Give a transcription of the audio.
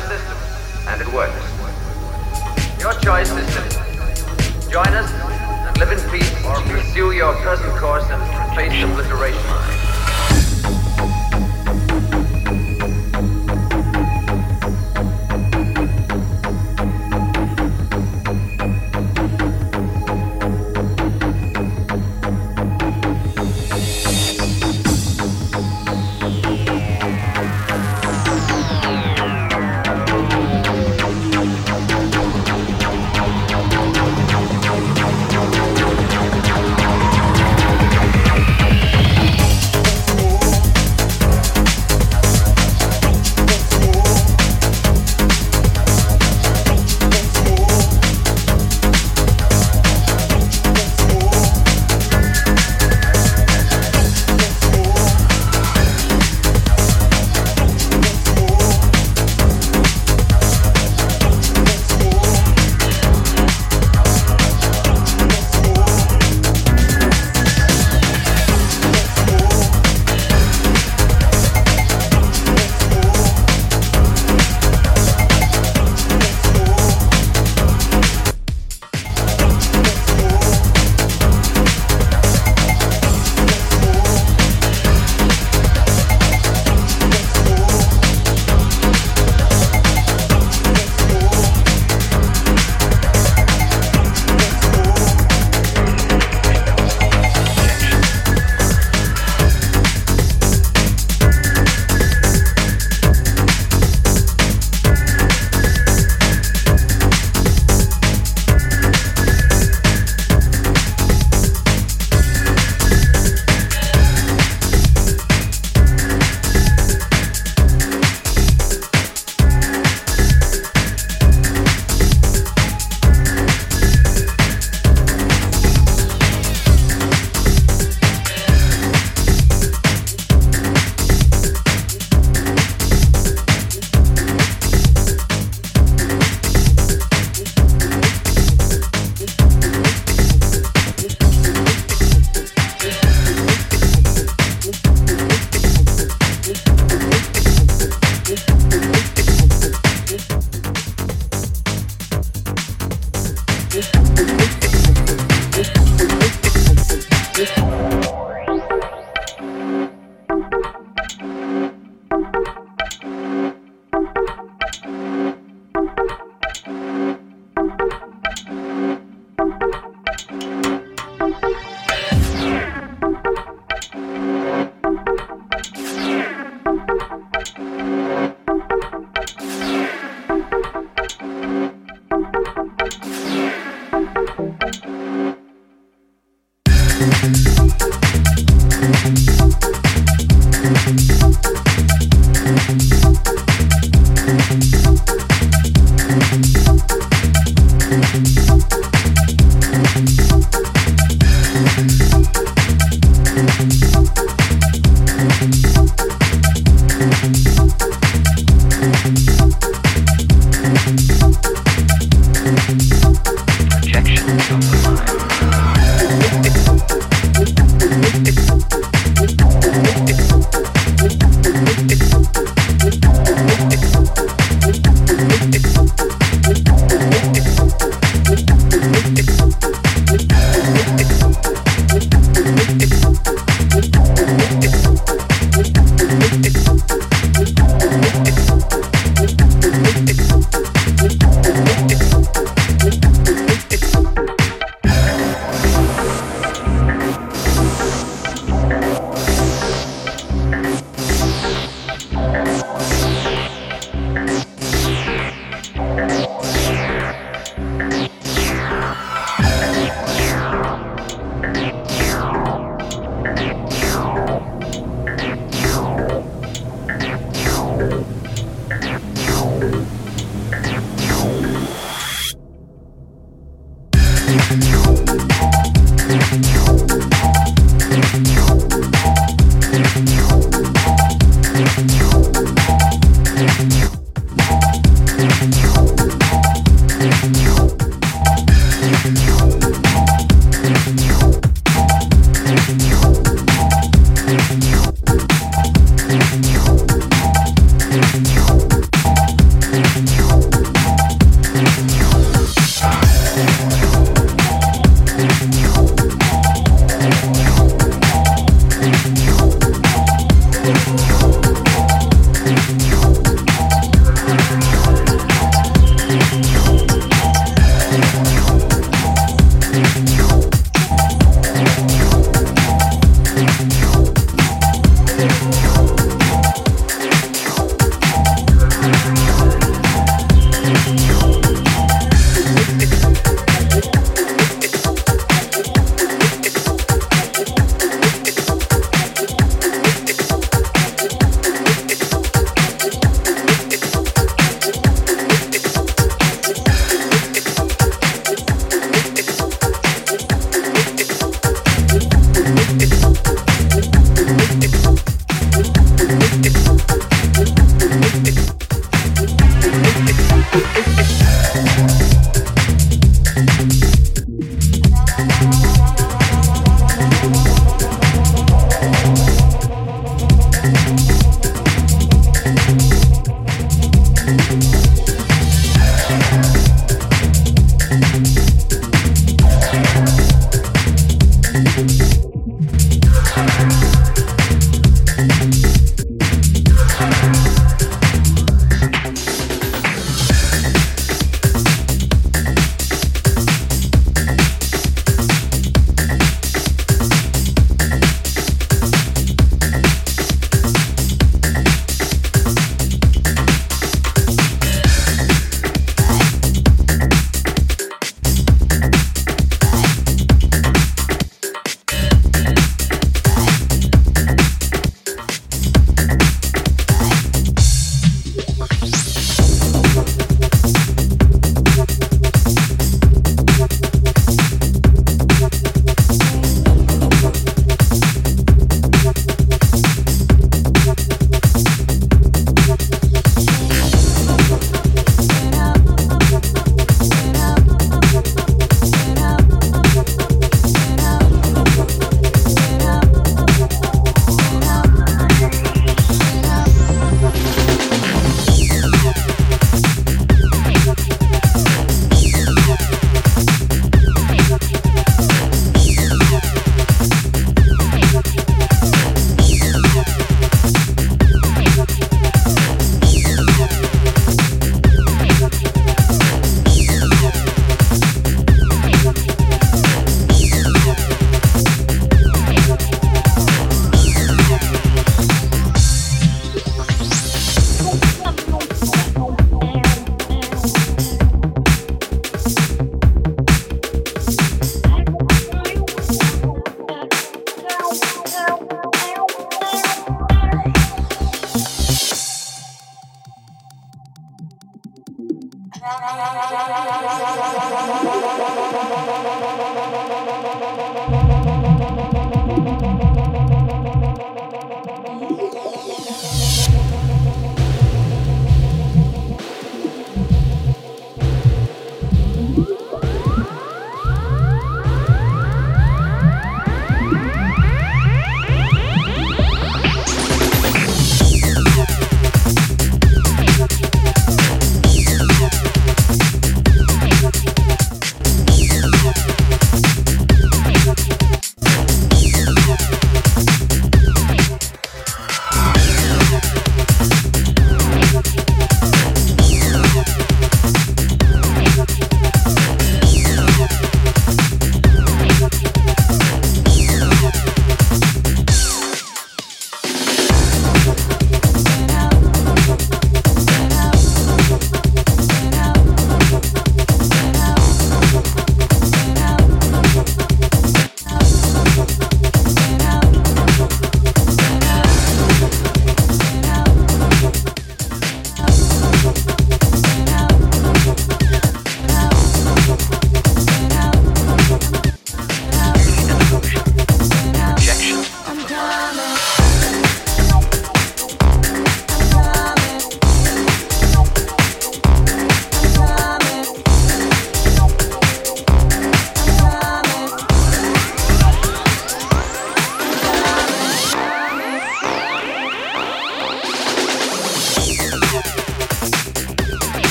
system, and it works. Your choice system. Join us and live in peace, or pursue your present course and face obliteration.